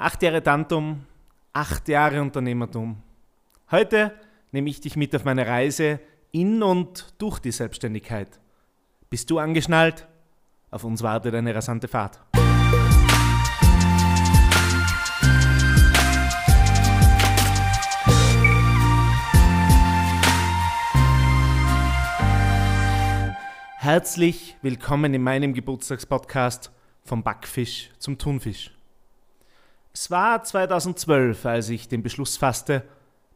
Acht Jahre Tantum, acht Jahre Unternehmertum. Heute nehme ich dich mit auf meine Reise in und durch die Selbstständigkeit. Bist du angeschnallt? Auf uns wartet eine rasante Fahrt. Herzlich willkommen in meinem Geburtstagspodcast vom Backfisch zum Thunfisch. Es war 2012, als ich den Beschluss fasste,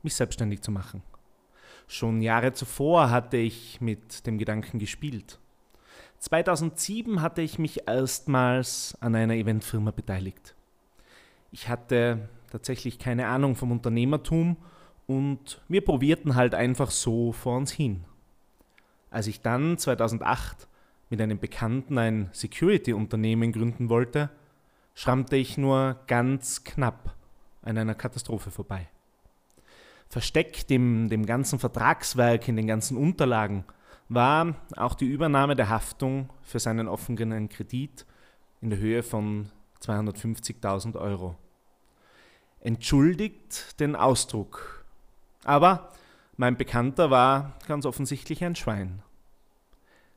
mich selbstständig zu machen. Schon Jahre zuvor hatte ich mit dem Gedanken gespielt. 2007 hatte ich mich erstmals an einer Eventfirma beteiligt. Ich hatte tatsächlich keine Ahnung vom Unternehmertum und wir probierten halt einfach so vor uns hin. Als ich dann 2008 mit einem Bekannten ein Security-Unternehmen gründen wollte, schrammte ich nur ganz knapp an einer Katastrophe vorbei. Versteckt in dem ganzen Vertragswerk, in den ganzen Unterlagen, war auch die Übernahme der Haftung für seinen offenen Kredit in der Höhe von 250.000 Euro. Entschuldigt den Ausdruck. Aber mein Bekannter war ganz offensichtlich ein Schwein.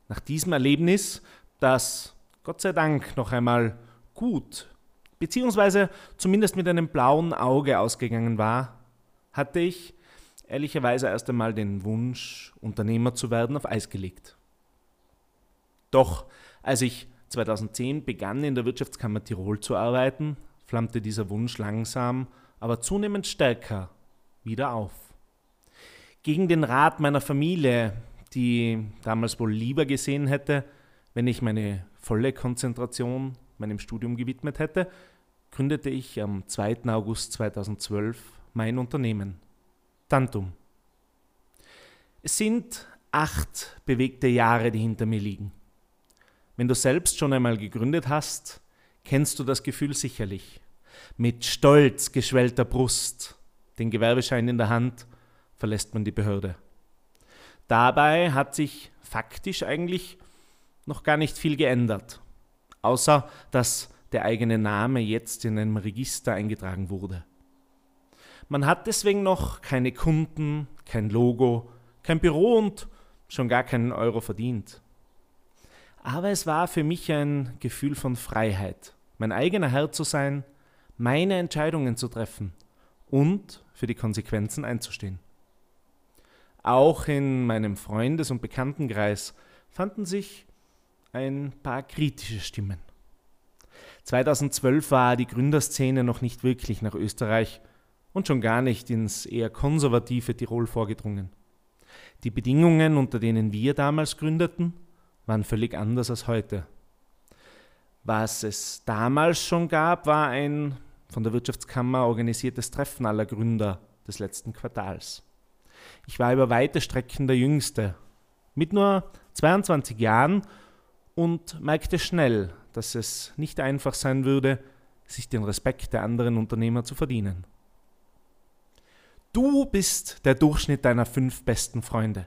Nach diesem Erlebnis, das Gott sei Dank noch einmal gut, beziehungsweise zumindest mit einem blauen Auge ausgegangen war, hatte ich ehrlicherweise erst einmal den Wunsch, Unternehmer zu werden, auf Eis gelegt. Doch als ich 2010 begann, in der Wirtschaftskammer Tirol zu arbeiten, flammte dieser Wunsch langsam, aber zunehmend stärker wieder auf. Gegen den Rat meiner Familie, die damals wohl lieber gesehen hätte, wenn ich meine volle Konzentration meinem Studium gewidmet hätte, gründete ich am 2. August 2012 mein Unternehmen, Tantum. Es sind acht bewegte Jahre, die hinter mir liegen. Wenn du selbst schon einmal gegründet hast, kennst du das Gefühl sicherlich. Mit stolz geschwellter Brust, den Gewerbeschein in der Hand, verlässt man die Behörde. Dabei hat sich faktisch eigentlich noch gar nicht viel geändert, außer dass der eigene Name jetzt in einem Register eingetragen wurde. Man hat deswegen noch keine Kunden, kein Logo, kein Büro und schon gar keinen Euro verdient. Aber es war für mich ein Gefühl von Freiheit, mein eigener Herr zu sein, meine Entscheidungen zu treffen und für die Konsequenzen einzustehen. Auch in meinem Freundes- und Bekanntenkreis fanden sich ein paar kritische Stimmen. 2012 war die Gründerszene noch nicht wirklich nach Österreich und schon gar nicht ins eher konservative Tirol vorgedrungen. Die Bedingungen, unter denen wir damals gründeten, waren völlig anders als heute. Was es damals schon gab, war ein von der Wirtschaftskammer organisiertes Treffen aller Gründer des letzten Quartals. Ich war über weite Strecken der Jüngste, mit nur 22 Jahren und merkte schnell, dass es nicht einfach sein würde, sich den Respekt der anderen Unternehmer zu verdienen. Du bist der Durchschnitt deiner fünf besten Freunde,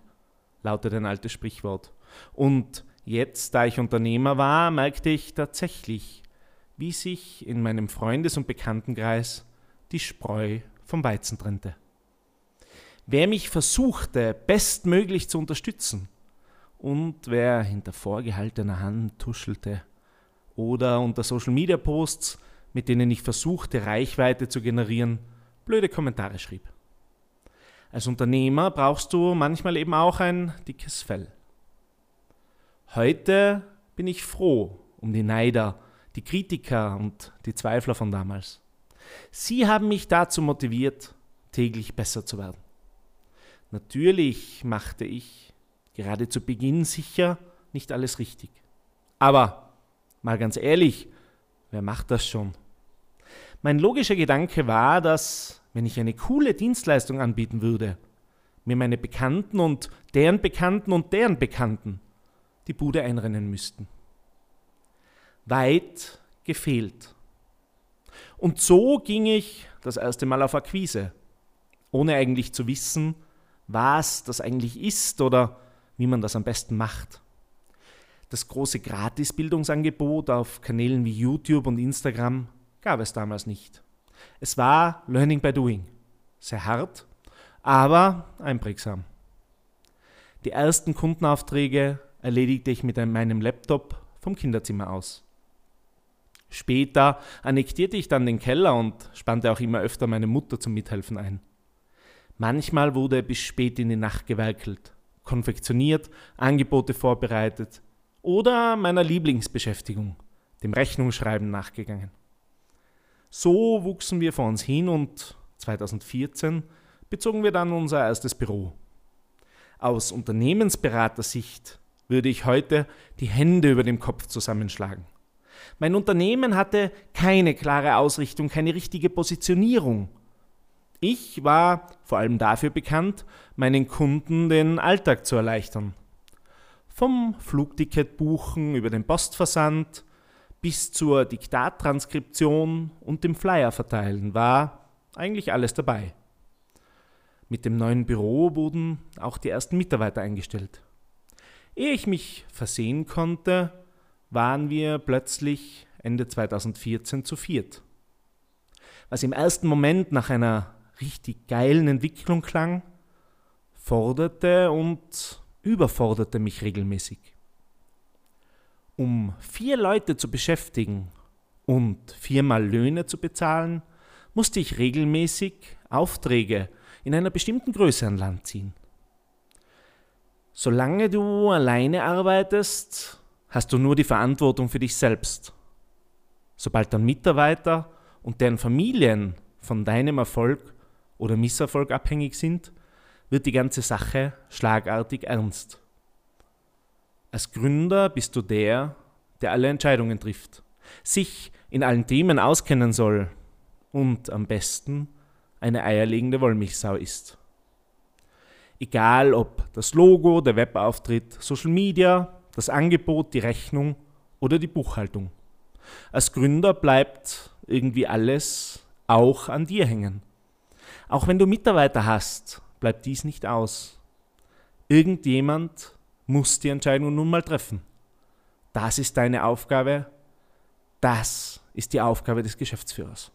lautet ein altes Sprichwort. Und jetzt, da ich Unternehmer war, merkte ich tatsächlich, wie sich in meinem Freundes- und Bekanntenkreis die Spreu vom Weizen trennte. Wer mich versuchte, bestmöglich zu unterstützen und wer hinter vorgehaltener Hand tuschelte oder unter Social-Media-Posts, mit denen ich versuchte, Reichweite zu generieren, blöde Kommentare schrieb. Als Unternehmer brauchst du manchmal eben auch ein dickes Fell. Heute bin ich froh um die Neider, die Kritiker und die Zweifler von damals. Sie haben mich dazu motiviert, täglich besser zu werden. Natürlich machte ich gerade zu Beginn sicher nicht alles richtig. Aber mal ganz ehrlich, wer macht das schon? Mein logischer Gedanke war, dass, wenn ich eine coole Dienstleistung anbieten würde, mir meine Bekannten und deren Bekannten und deren Bekannten die Bude einrennen müssten. Weit gefehlt. Und so ging ich das erste Mal auf Akquise, ohne eigentlich zu wissen, was das eigentlich ist oder wie man das am besten macht. Das große Gratis-Bildungsangebot auf Kanälen wie YouTube und Instagram gab es damals nicht. Es war Learning by Doing. Sehr hart, aber einprägsam. Die ersten Kundenaufträge erledigte ich mit meinem Laptop vom Kinderzimmer aus. Später annektierte ich dann den Keller und spannte auch immer öfter meine Mutter zum Mithelfen ein. Manchmal wurde bis spät in die Nacht gewerkelt, konfektioniert, Angebote vorbereitet oder meiner Lieblingsbeschäftigung, dem Rechnungsschreiben nachgegangen. So wuchsen wir vor uns hin und 2014 bezogen wir dann unser erstes Büro. Aus Unternehmensberatersicht würde ich heute die Hände über dem Kopf zusammenschlagen. Mein Unternehmen hatte keine klare Ausrichtung, keine richtige Positionierung. Ich war vor allem dafür bekannt, meinen Kunden den Alltag zu erleichtern. Vom Flugticket buchen über den Postversand bis zur Diktattranskription und dem Flyer verteilen war eigentlich alles dabei. Mit dem neuen Büro wurden auch die ersten Mitarbeiter eingestellt. Ehe ich mich versehen konnte, waren wir plötzlich Ende 2014 zu viert. Was im ersten Moment nach einer richtig geilen Entwicklung klang, forderte und überforderte mich regelmäßig. Um vier Leute zu beschäftigen und viermal Löhne zu bezahlen, musste ich regelmäßig Aufträge in einer bestimmten Größe an Land ziehen. Solange du alleine arbeitest, hast du nur die Verantwortung für dich selbst. Sobald dann Mitarbeiter und deren Familien von deinem Erfolg oder Misserfolg abhängig sind, wird die ganze Sache schlagartig ernst. Als Gründer bist du der, der alle Entscheidungen trifft, sich in allen Themen auskennen soll und am besten eine eierlegende Wollmilchsau ist. Egal ob das Logo, der Webauftritt, Social Media, das Angebot, die Rechnung oder die Buchhaltung. Als Gründer bleibt irgendwie alles auch an dir hängen. Auch wenn du Mitarbeiter hast, bleibt dies nicht aus. Irgendjemand muss die Entscheidung nun mal treffen. Das ist deine Aufgabe. Das ist die Aufgabe des Geschäftsführers.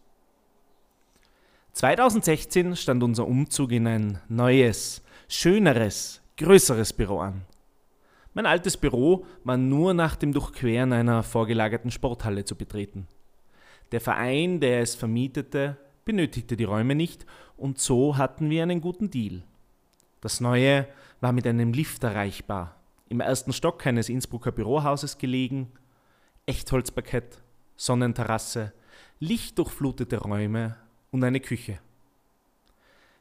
2016 stand unser Umzug in ein neues, schöneres, größeres Büro an. Mein altes Büro war nur nach dem Durchqueren einer vorgelagerten Sporthalle zu betreten. Der Verein, der es vermietete, benötigte die Räume nicht und so hatten wir einen guten Deal. Das neue war mit einem Lift erreichbar, im ersten Stock eines Innsbrucker Bürohauses gelegen, Echtholzparkett, Sonnenterrasse, lichtdurchflutete Räume und eine Küche.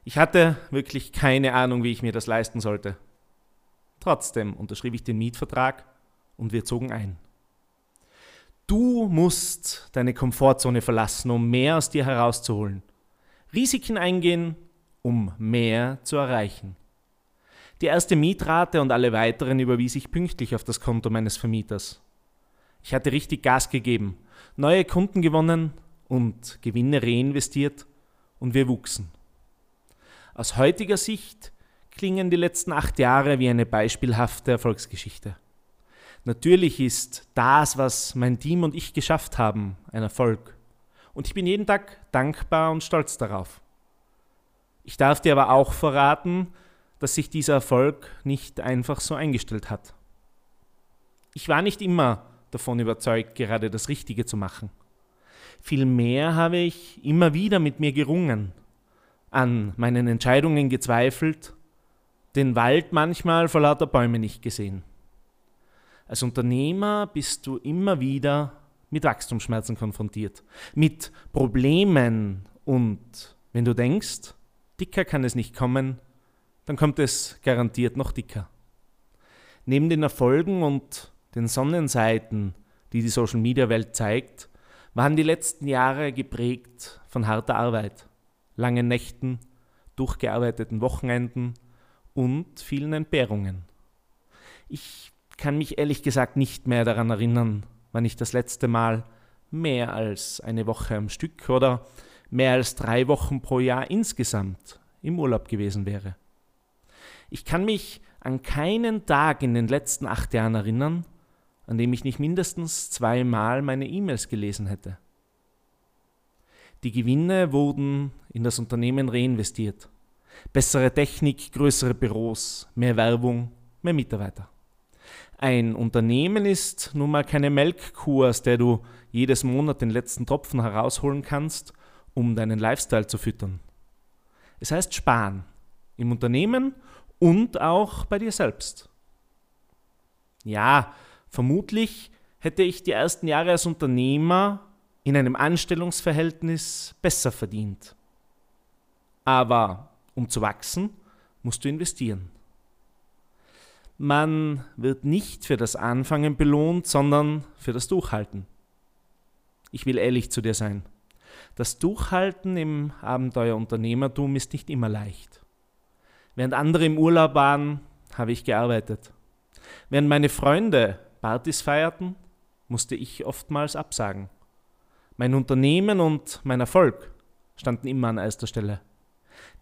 Ich hatte wirklich keine Ahnung, wie ich mir das leisten sollte. Trotzdem unterschrieb ich den Mietvertrag und wir zogen ein. Du musst deine Komfortzone verlassen, um mehr aus dir herauszuholen. Risiken eingehen, um mehr zu erreichen. Die erste Mietrate und alle weiteren überwies ich pünktlich auf das Konto meines Vermieters. Ich hatte richtig Gas gegeben, neue Kunden gewonnen und Gewinne reinvestiert und wir wuchsen. Aus heutiger Sicht klingen die letzten acht Jahre wie eine beispielhafte Erfolgsgeschichte. Natürlich ist das, was mein Team und ich geschafft haben, ein Erfolg. Und ich bin jeden Tag dankbar und stolz darauf. Ich darf dir aber auch verraten, dass sich dieser Erfolg nicht einfach so eingestellt hat. Ich war nicht immer davon überzeugt, gerade das Richtige zu machen. Vielmehr habe ich immer wieder mit mir gerungen, an meinen Entscheidungen gezweifelt, den Wald manchmal vor lauter Bäume nicht gesehen. Als Unternehmer bist du immer wieder mit Wachstumsschmerzen konfrontiert, mit Problemen und wenn du denkst, dicker kann es nicht kommen, dann kommt es garantiert noch dicker. Neben den Erfolgen und den Sonnenseiten, die die Social-Media-Welt zeigt, waren die letzten Jahre geprägt von harter Arbeit, langen Nächten, durchgearbeiteten Wochenenden und vielen Entbehrungen. Ich kann mich ehrlich gesagt nicht mehr daran erinnern, wann ich das letzte Mal mehr als eine Woche am Stück oder mehr als drei Wochen pro Jahr insgesamt im Urlaub gewesen wäre. Ich kann mich an keinen Tag in den letzten acht Jahren erinnern, an dem ich nicht mindestens zweimal meine E-Mails gelesen hätte. Die Gewinne wurden in das Unternehmen reinvestiert. Bessere Technik, größere Büros, mehr Werbung, mehr Mitarbeiter. Ein Unternehmen ist nun mal keine Melkkuh, aus der du jedes Monat den letzten Tropfen herausholen kannst, um deinen Lifestyle zu füttern. Es heißt sparen. Im Unternehmen und auch bei dir selbst. Ja, vermutlich hätte ich die ersten Jahre als Unternehmer in einem Anstellungsverhältnis besser verdient. Aber um zu wachsen, musst du investieren. Man wird nicht für das Anfangen belohnt, sondern für das Durchhalten. Ich will ehrlich zu dir sein. Das Durchhalten im Abenteuerunternehmertum ist nicht immer leicht. Während andere im Urlaub waren, habe ich gearbeitet. Während meine Freunde Partys feierten, musste ich oftmals absagen. Mein Unternehmen und mein Erfolg standen immer an erster Stelle.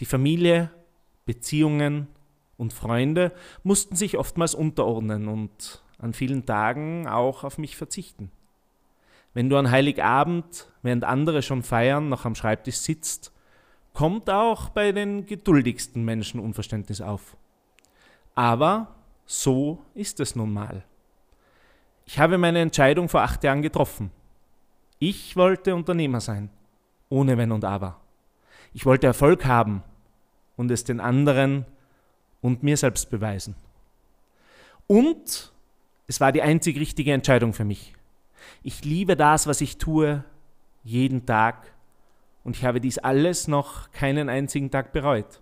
Die Familie, Beziehungen und Freunde mussten sich oftmals unterordnen und an vielen Tagen auch auf mich verzichten. Wenn du an Heiligabend, während andere schon feiern, noch am Schreibtisch sitzt, kommt auch bei den geduldigsten Menschen Unverständnis auf. Aber so ist es nun mal. Ich habe meine Entscheidung vor acht Jahren getroffen. Ich wollte Unternehmer sein, ohne Wenn und Aber. Ich wollte Erfolg haben und es den anderen und mir selbst beweisen. Und es war die einzig richtige Entscheidung für mich. Ich liebe das, was ich tue, jeden Tag und ich habe dies alles noch keinen einzigen Tag bereut.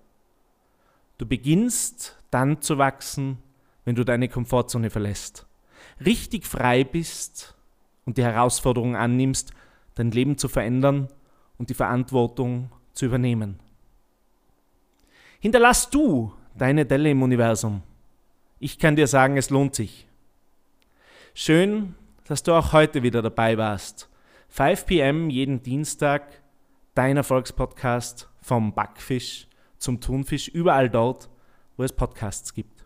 Du beginnst dann zu wachsen, wenn du deine Komfortzone verlässt, richtig frei bist und die Herausforderung annimmst, dein Leben zu verändern und die Verantwortung zu übernehmen. Hinterlass du deine Delle im Universum. Ich kann dir sagen, es lohnt sich. Schön, dass du auch heute wieder dabei warst. 5 pm jeden Dienstag, dein Erfolgspodcast vom Backfisch zum Thunfisch, überall dort, wo es Podcasts gibt.